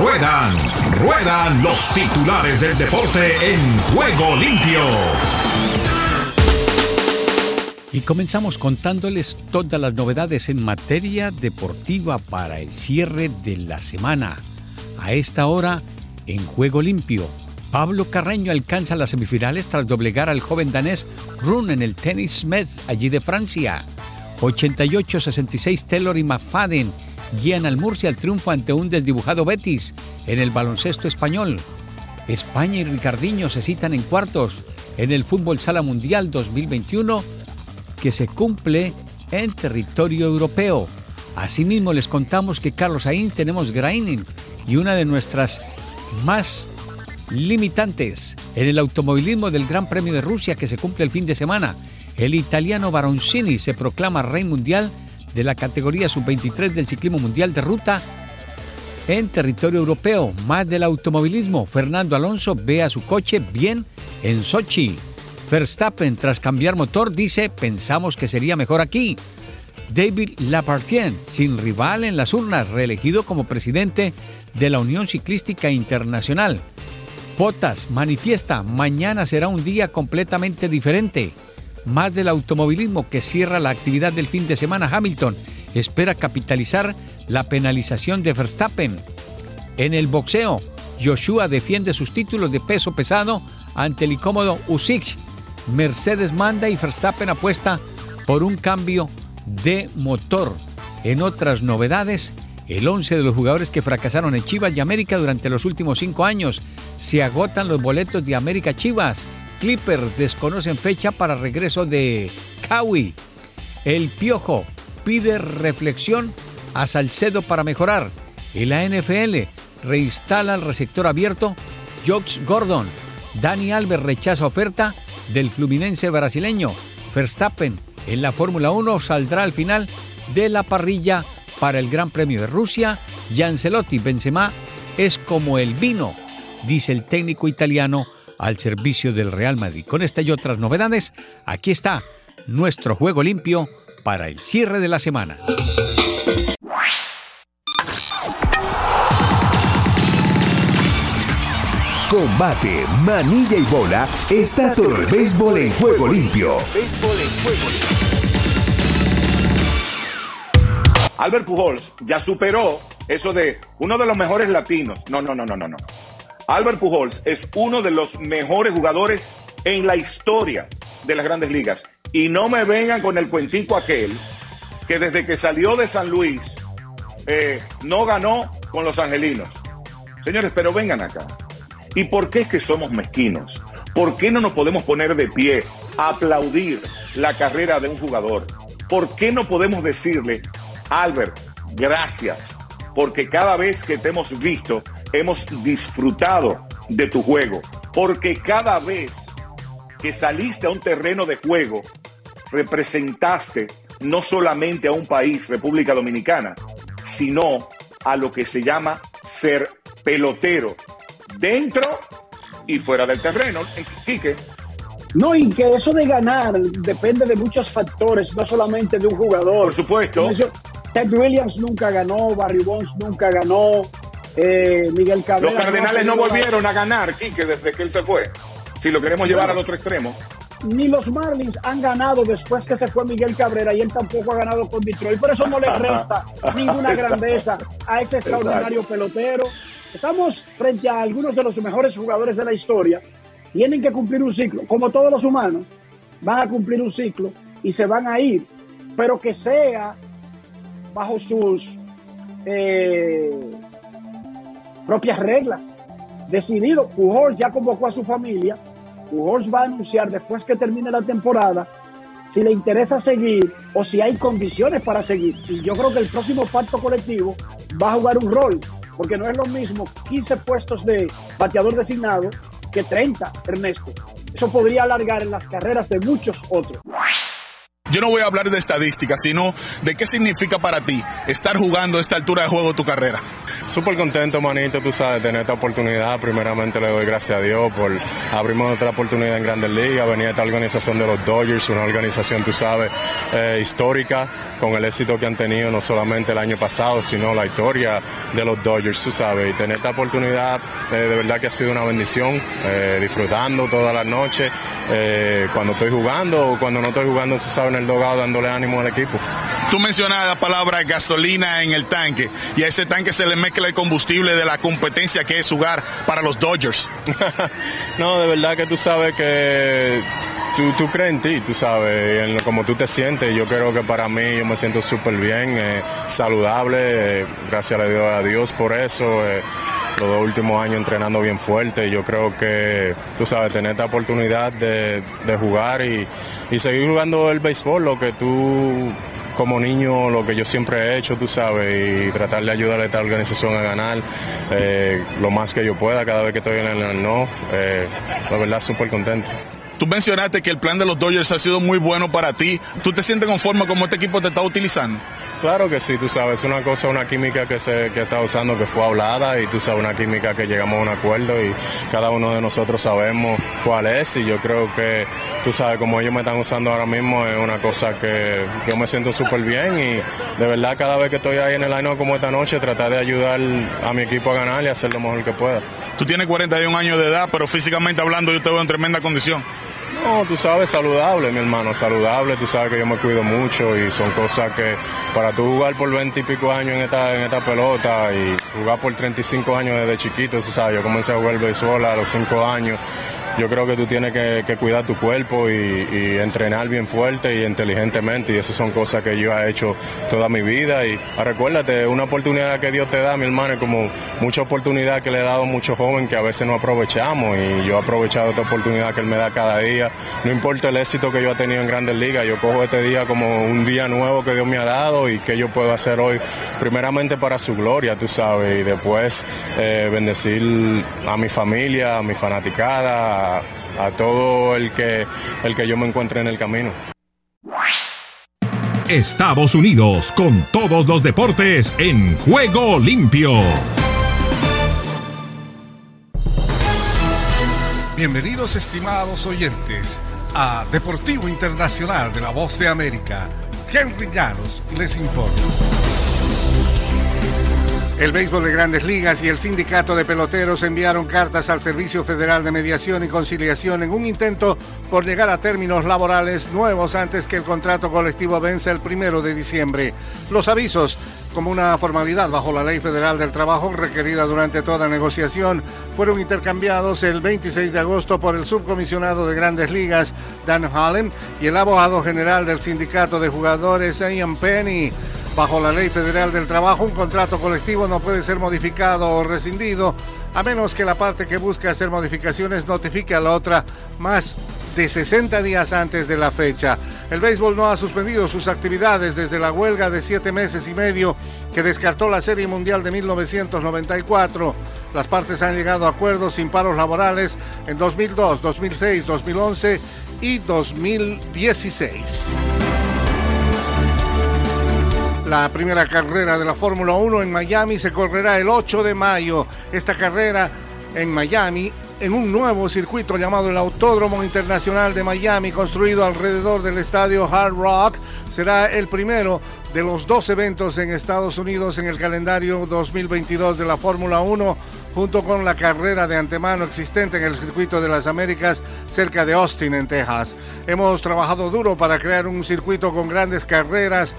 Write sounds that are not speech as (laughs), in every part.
Ruedan, ruedan los titulares del deporte en juego limpio. Y comenzamos contándoles todas las novedades en materia deportiva para el cierre de la semana. A esta hora, en juego limpio, Pablo Carreño alcanza las semifinales tras doblegar al joven danés Run en el tenis Metz allí de Francia. 88-66 Taylor y McFadden guían al Murcia al triunfo ante un desdibujado Betis en el baloncesto español. España y Ricardiño se citan en cuartos en el Fútbol Sala Mundial 2021 que se cumple en territorio europeo. Asimismo les contamos que Carlos Sainz tenemos grinding y una de nuestras más limitantes en el automovilismo del Gran Premio de Rusia que se cumple el fin de semana. El italiano Baroncini se proclama rey mundial de la categoría sub-23 del ciclismo mundial de ruta en territorio europeo. Más del automovilismo, Fernando Alonso ve a su coche bien en Sochi. Verstappen, tras cambiar motor, dice, pensamos que sería mejor aquí. David Lapartien, sin rival en las urnas, reelegido como presidente de la Unión Ciclística Internacional. Botas manifiesta, mañana será un día completamente diferente. Más del automovilismo que cierra la actividad del fin de semana, Hamilton espera capitalizar la penalización de Verstappen. En el boxeo, Joshua defiende sus títulos de peso pesado ante el incómodo Usyk Mercedes manda y Verstappen apuesta por un cambio de motor. En otras novedades, el 11 de los jugadores que fracasaron en Chivas y América durante los últimos cinco años. Se agotan los boletos de América Chivas. Clipper desconocen fecha para regreso de Kawi. El Piojo pide reflexión a Salcedo para mejorar. En la NFL reinstala el receptor abierto Jox Gordon. Dani Alves rechaza oferta del Fluminense brasileño. Verstappen en la Fórmula 1 saldrá al final de la parrilla para el Gran Premio de Rusia y Ancelotti Benzema es como el vino, dice el técnico italiano al servicio del Real Madrid. Con esta y otras novedades, aquí está nuestro juego limpio para el cierre de la semana. Combate, manilla y bola está todo el béisbol en juego limpio. Albert Pujols ya superó eso de uno de los mejores latinos. No, no, no, no, no, no. Albert Pujols es uno de los mejores jugadores en la historia de las grandes ligas. Y no me vengan con el cuentico aquel que desde que salió de San Luis eh, no ganó con los angelinos. Señores, pero vengan acá. ¿Y por qué es que somos mezquinos? ¿Por qué no nos podemos poner de pie a aplaudir la carrera de un jugador? ¿Por qué no podemos decirle, Albert, gracias? Porque cada vez que te hemos visto, hemos disfrutado de tu juego. Porque cada vez que saliste a un terreno de juego, representaste no solamente a un país, República Dominicana, sino a lo que se llama ser pelotero dentro y fuera del terreno. Quique. No, y que eso de ganar depende de muchos factores, no solamente de un jugador. Por supuesto. Ted Williams nunca ganó, Barry Bonds nunca ganó, eh, Miguel Cabrera. Los Cardenales no, volvieron a ganar, Quique, desde que él se fue. Si lo queremos llevar al otro extremo. Ni los Marlins han ganado después que se fue Miguel Cabrera y él tampoco ha ganado con Detroit. Por eso no le (laughs) resta ninguna grandeza a ese extraordinario pelotero Estamos frente a algunos de los mejores jugadores de la historia. Tienen que cumplir un ciclo. Como todos los humanos, van a cumplir un ciclo y se van a ir. Pero que sea bajo sus eh, propias reglas. Decidido. Pujols ya convocó a su familia. Pujols va a anunciar después que termine la temporada si le interesa seguir o si hay condiciones para seguir. Y yo creo que el próximo pacto colectivo va a jugar un rol porque no es lo mismo 15 puestos de bateador designado que 30, Ernesto. Eso podría alargar las carreras de muchos otros. Yo no voy a hablar de estadísticas, sino de qué significa para ti estar jugando a esta altura de juego tu carrera. Súper contento, manito, tú sabes, tener esta oportunidad. Primeramente le doy gracias a Dios por abrirme otra oportunidad en Grandes Ligas, venir a esta organización de los Dodgers, una organización, tú sabes, eh, histórica, con el éxito que han tenido no solamente el año pasado, sino la historia de los Dodgers, tú sabes. Y tener esta oportunidad, eh, de verdad que ha sido una bendición, eh, disfrutando todas las noches, cuando estoy jugando o cuando no estoy jugando, tú sabes, el dogado dándole ánimo al equipo. Tú mencionas la palabra gasolina en el tanque y a ese tanque se le mezcla el combustible de la competencia que es jugar para los Dodgers. (laughs) no, de verdad que tú sabes que tú, tú crees en ti, tú sabes, en como tú te sientes. Yo creo que para mí yo me siento súper bien, eh, saludable, eh, gracias a Dios, a Dios por eso. Eh, los dos últimos años entrenando bien fuerte. Yo creo que, tú sabes, tener esta oportunidad de, de jugar y, y seguir jugando el béisbol, lo que tú como niño lo que yo siempre he hecho, tú sabes, y tratar de ayudar a esta organización a ganar eh, lo más que yo pueda cada vez que estoy en el no. Eh, la verdad, súper contento. Tú mencionaste que el plan de los Dodgers ha sido muy bueno para ti. ¿Tú te sientes conforme como este equipo te está utilizando? Claro que sí, tú sabes, es una cosa, una química que se que está usando que fue hablada y tú sabes, una química que llegamos a un acuerdo y cada uno de nosotros sabemos cuál es y yo creo que tú sabes, como ellos me están usando ahora mismo es una cosa que yo me siento súper bien y de verdad cada vez que estoy ahí en el año como esta noche tratar de ayudar a mi equipo a ganar y hacer lo mejor que pueda. Tú tienes 41 años de edad, pero físicamente hablando yo te veo en tremenda condición. No, tú sabes, saludable, mi hermano, saludable. Tú sabes que yo me cuido mucho y son cosas que para tú jugar por 20 y pico años en esta, en esta pelota y jugar por 35 años desde chiquito, sabes, yo comencé a jugar béisbol a los 5 años yo creo que tú tienes que, cuidar tu cuerpo y, entrenar bien fuerte y inteligentemente y esas son cosas que yo he hecho toda mi vida. Y ah, recuérdate, una oportunidad que Dios te da, mi hermano, es como mucha oportunidad que le he dado a muchos jóvenes que a veces no aprovechamos y yo he aprovechado esta oportunidad que Él me da cada día, no importa el éxito que yo he tenido en grandes ligas, yo cojo este día como un día nuevo que Dios me ha dado y que yo puedo hacer hoy, primeramente para su gloria, tú sabes, y después eh, bendecir a mi familia, a mi fanaticada, a, todo el que, el que yo me encuentre en el camino. Estados Unidos con todos los deportes en juego limpio. Bienvenidos estimados oyentes a Deportivo Internacional de la Voz de América. Henry Llanos les informa. El béisbol de grandes ligas y el sindicato de peloteros enviaron cartas al Servicio Federal de Mediación y Conciliación en un intento por llegar a términos laborales nuevos antes que el contrato colectivo vence el primero de diciembre. Los avisos como una formalidad bajo la Ley Federal del Trabajo requerida durante toda negociación, fueron intercambiados el 26 de agosto por el subcomisionado de Grandes Ligas, Dan Hallen, y el abogado general del Sindicato de Jugadores, Ian Penny. Bajo la Ley Federal del Trabajo, un contrato colectivo no puede ser modificado o rescindido a menos que la parte que busca hacer modificaciones notifique a la otra más de 60 días antes de la fecha. El béisbol no ha suspendido sus actividades desde la huelga de siete meses y medio que descartó la Serie Mundial de 1994. Las partes han llegado a acuerdos sin paros laborales en 2002, 2006, 2011 y 2016 la primera carrera de la Fórmula 1 en Miami se correrá el 8 de mayo. Esta carrera en Miami en un nuevo circuito llamado el Autódromo Internacional de Miami, construido alrededor del estadio Hard Rock, será el primero de los dos eventos en Estados Unidos en el calendario 2022 de la Fórmula 1, junto con la carrera de antemano existente en el circuito de las Américas cerca de Austin, en Texas. Hemos trabajado duro para crear un circuito con grandes carreras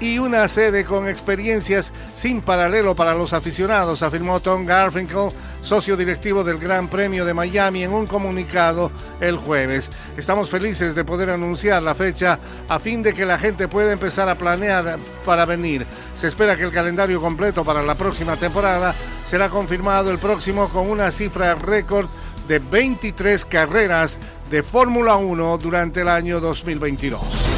y una sede con experiencias sin paralelo para los aficionados, afirmó Tom Garfinkel, socio directivo del Gran Premio de Miami, en un comunicado el jueves. Estamos felices de poder anunciar la fecha a fin de que la gente pueda empezar a planear para venir. Se espera que el calendario completo para la próxima temporada será confirmado el próximo con una cifra récord de 23 carreras de Fórmula 1 durante el año 2022.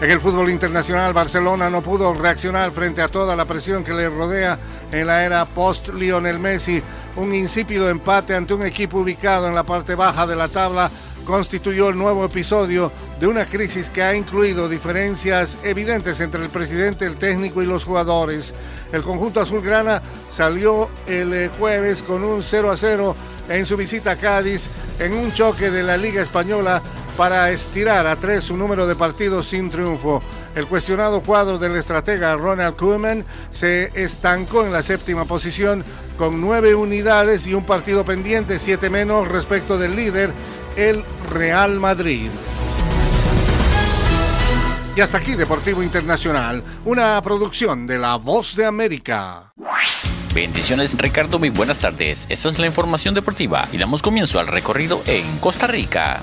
En el fútbol internacional, Barcelona no pudo reaccionar frente a toda la presión que le rodea en la era post-Lionel Messi. Un insípido empate ante un equipo ubicado en la parte baja de la tabla constituyó el nuevo episodio de una crisis que ha incluido diferencias evidentes entre el presidente, el técnico y los jugadores. El conjunto azulgrana salió el eh, jueves con un 0 a 0 en su visita a Cádiz en un choque de la Liga Española para estirar a tres su número de partidos sin triunfo. El cuestionado cuadro del estratega Ronald Koeman se estancó en la séptima posición con nueve unidades y un partido pendiente, siete menos respecto del líder, el Real Madrid. Y hasta aquí Deportivo Internacional, una producción de La Voz de América. Bendiciones Ricardo, muy buenas tardes. Esta es la información deportiva y damos comienzo al recorrido en Costa Rica.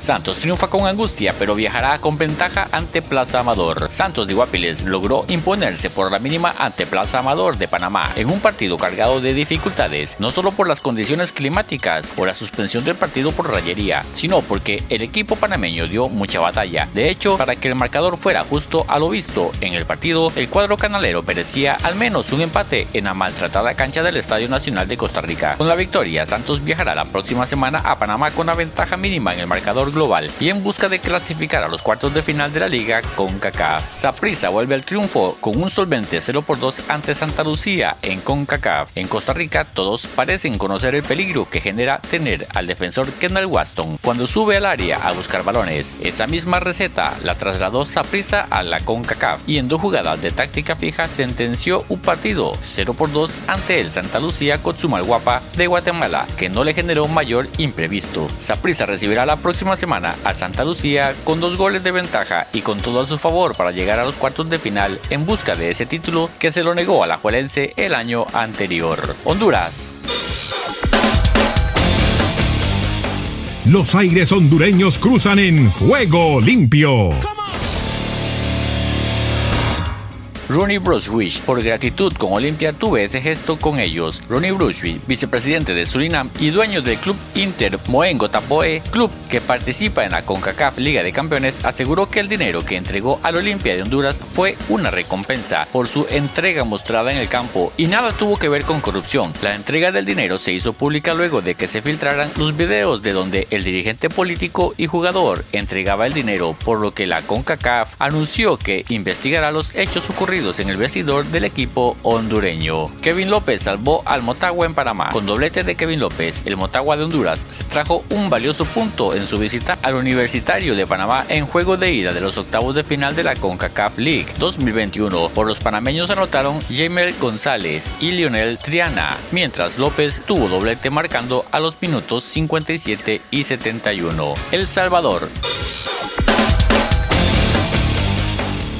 Santos triunfa con angustia, pero viajará con ventaja ante Plaza Amador. Santos de Guapiles logró imponerse por la mínima ante Plaza Amador de Panamá en un partido cargado de dificultades, no solo por las condiciones climáticas o la suspensión del partido por rayería, sino porque el equipo panameño dio mucha batalla. De hecho, para que el marcador fuera justo a lo visto en el partido, el cuadro canalero merecía al menos un empate en la maltratada cancha del Estadio Nacional de Costa Rica. Con la victoria, Santos viajará la próxima semana a Panamá con una ventaja mínima en el marcador global y en busca de clasificar a los cuartos de final de la liga con CONCACAF. Saprissa vuelve al triunfo con un solvente 0 por 2 ante Santa Lucía en CONCACAF. En Costa Rica todos parecen conocer el peligro que genera tener al defensor Kendall Waston cuando sube al área a buscar balones. Esa misma receta la trasladó Saprissa a la CONCACAF y en dos jugadas de táctica fija sentenció un partido 0 por 2 ante el Santa Lucía Guapa de Guatemala que no le generó mayor imprevisto. Saprissa recibirá la próxima semana a Santa Lucía con dos goles de ventaja y con todo a su favor para llegar a los cuartos de final en busca de ese título que se lo negó a la Juelense el año anterior. Honduras. Los aires hondureños cruzan en juego limpio. Ronnie Brunswick, por gratitud con Olimpia tuve ese gesto con ellos. Ronnie Brunswick, vicepresidente de Surinam y dueño del club Inter Moengo Tapoe, club que participa en la CONCACAF Liga de Campeones, aseguró que el dinero que entregó al Olimpia de Honduras fue una recompensa por su entrega mostrada en el campo y nada tuvo que ver con corrupción. La entrega del dinero se hizo pública luego de que se filtraran los videos de donde el dirigente político y jugador entregaba el dinero, por lo que la CONCACAF anunció que investigará los hechos ocurridos en el vestidor del equipo hondureño. Kevin López salvó al Motagua en Panamá. Con doblete de Kevin López, el Motagua de Honduras se trajo un valioso punto en su visita al Universitario de Panamá en juego de ida de los octavos de final de la CONCACAF League 2021. Por los panameños anotaron Jamer González y Lionel Triana, mientras López tuvo doblete marcando a los minutos 57 y 71. El Salvador.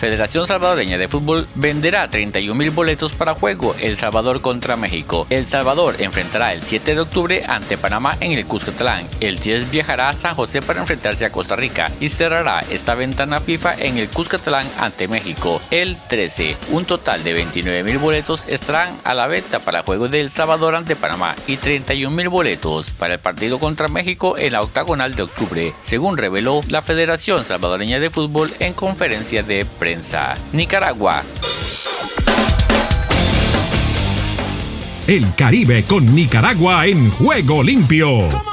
Federación Salvadoreña de Fútbol venderá 31 mil boletos para juego El Salvador contra México. El Salvador enfrentará el 7 de octubre ante Panamá en el Cuscatlán. El 10 viajará a San José para enfrentarse a Costa Rica y cerrará esta ventana FIFA en el Cuscatlán ante México. El 13, un total de 29 mil boletos estarán a la venta para juego de El Salvador ante Panamá y 31 mil boletos para el partido contra México en la octagonal de octubre, según reveló la Federación Salvadoreña de Fútbol en conferencia de prensa. Nicaragua. El Caribe con Nicaragua en juego limpio.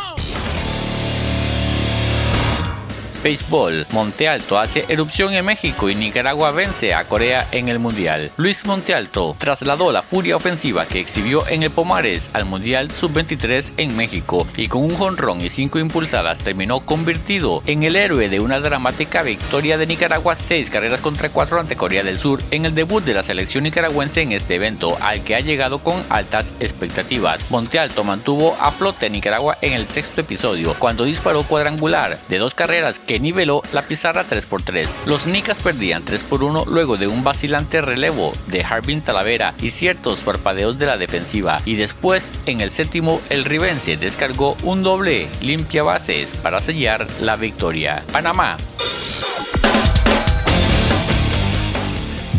Béisbol. Monte Alto hace erupción en México y Nicaragua vence a Corea en el Mundial. Luis Monte Alto trasladó la furia ofensiva que exhibió en el Pomares al Mundial Sub-23 en México y con un jonrón y cinco impulsadas terminó convertido en el héroe de una dramática victoria de Nicaragua seis carreras contra cuatro ante Corea del Sur en el debut de la selección nicaragüense en este evento al que ha llegado con altas expectativas. Monte Alto mantuvo a flote a Nicaragua en el sexto episodio cuando disparó cuadrangular de dos carreras que niveló la pizarra 3x3. Los Nicas perdían 3x1 luego de un vacilante relevo de Harbin Talavera y ciertos parpadeos de la defensiva. Y después, en el séptimo, el Rivense descargó un doble limpia bases para sellar la victoria. Panamá.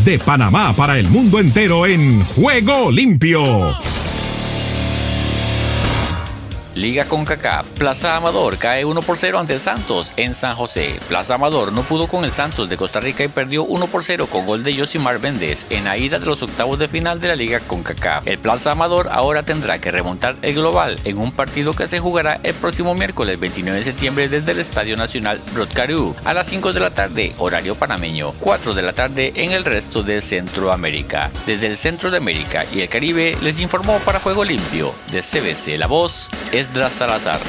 De Panamá para el mundo entero en Juego Limpio. Liga con CACAF. Plaza Amador cae 1 por 0 ante Santos en San José. Plaza Amador no pudo con el Santos de Costa Rica y perdió 1 por 0 con gol de Yosimar Méndez en la ida de los octavos de final de la Liga con CACAF. El Plaza Amador ahora tendrá que remontar el global en un partido que se jugará el próximo miércoles 29 de septiembre desde el Estadio Nacional Rotcarú a las 5 de la tarde, horario panameño, 4 de la tarde en el resto de Centroamérica. Desde el centro de América y el Caribe les informó para Juego Limpio de CBC La Voz, Esdras Salazar.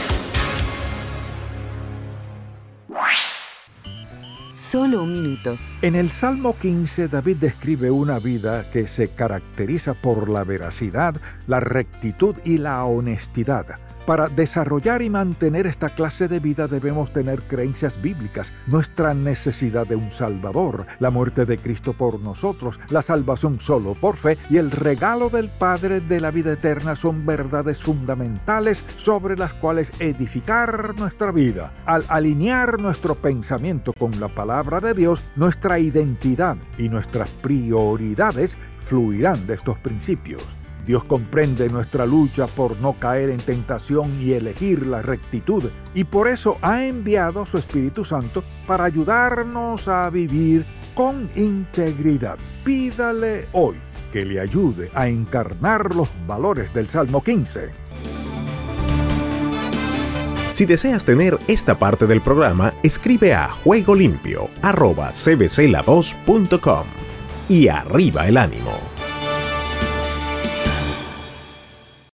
Solo un minuto. En el Salmo 15 David describe una vida que se caracteriza por la veracidad, la rectitud y la honestidad. Para desarrollar y mantener esta clase de vida debemos tener creencias bíblicas, nuestra necesidad de un Salvador, la muerte de Cristo por nosotros, la salvación solo por fe y el regalo del Padre de la vida eterna son verdades fundamentales sobre las cuales edificar nuestra vida. Al alinear nuestro pensamiento con la palabra de Dios, nuestra identidad y nuestras prioridades fluirán de estos principios. Dios comprende nuestra lucha por no caer en tentación y elegir la rectitud, y por eso ha enviado su Espíritu Santo para ayudarnos a vivir con integridad. Pídale hoy que le ayude a encarnar los valores del Salmo 15. Si deseas tener esta parte del programa, escribe a juegolimpio.cbclavoz.com y arriba el ánimo.